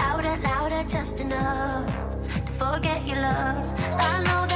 Louder, louder, just enough to forget your love. I know.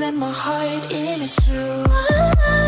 let my heart in it too.